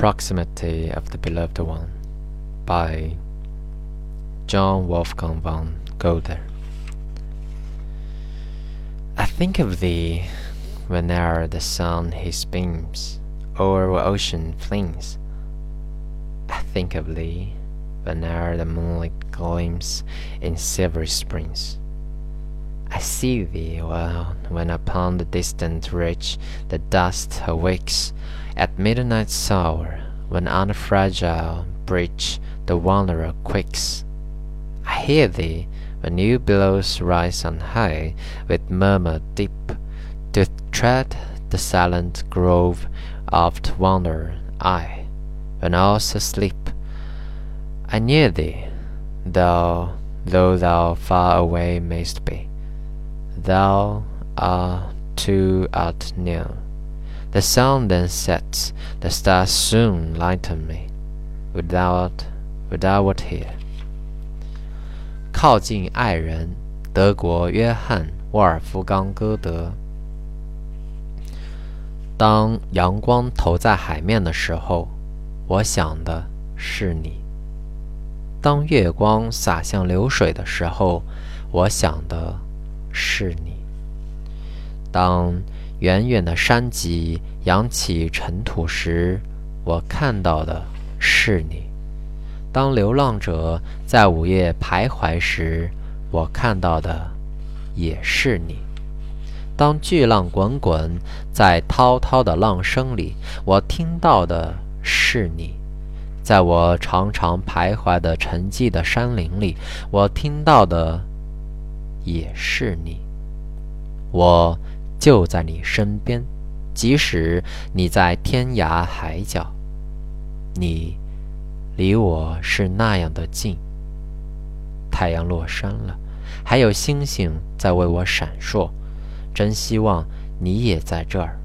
Proximity of the Beloved One by John Wolfgang von Goethe. I think of thee whene'er the sun his beams o'er ocean flings. I think of thee whene'er the moonlight gleams in silvery springs. I see thee well when upon the distant ridge the dust awakes at midnight's hour, when on a fragile bridge the wanderer quakes. I hear thee when new billows rise on high with murmur deep to tread the silent grove oft wander I when all's asleep. I near thee, thou though thou far away mayst be. Thou art too art near. The sun then sets, the stars soon lighten me, without without here. 靠近爱人，德国约翰·沃尔夫冈·歌德。当阳光投在海面的时候，我想的是你；当月光洒向流水的时候，我想的是你；当远远的山脊扬起尘土时，我看到的是你；当流浪者在午夜徘徊时，我看到的也是你。当巨浪滚滚，在滔滔的浪声里，我听到的是你；在我常常徘徊的沉寂的山林里，我听到的也是你。我就在你身边，即使你在天涯海角，你离我是那样的近。太阳落山了，还有星星在为我闪烁。真希望你也在这儿。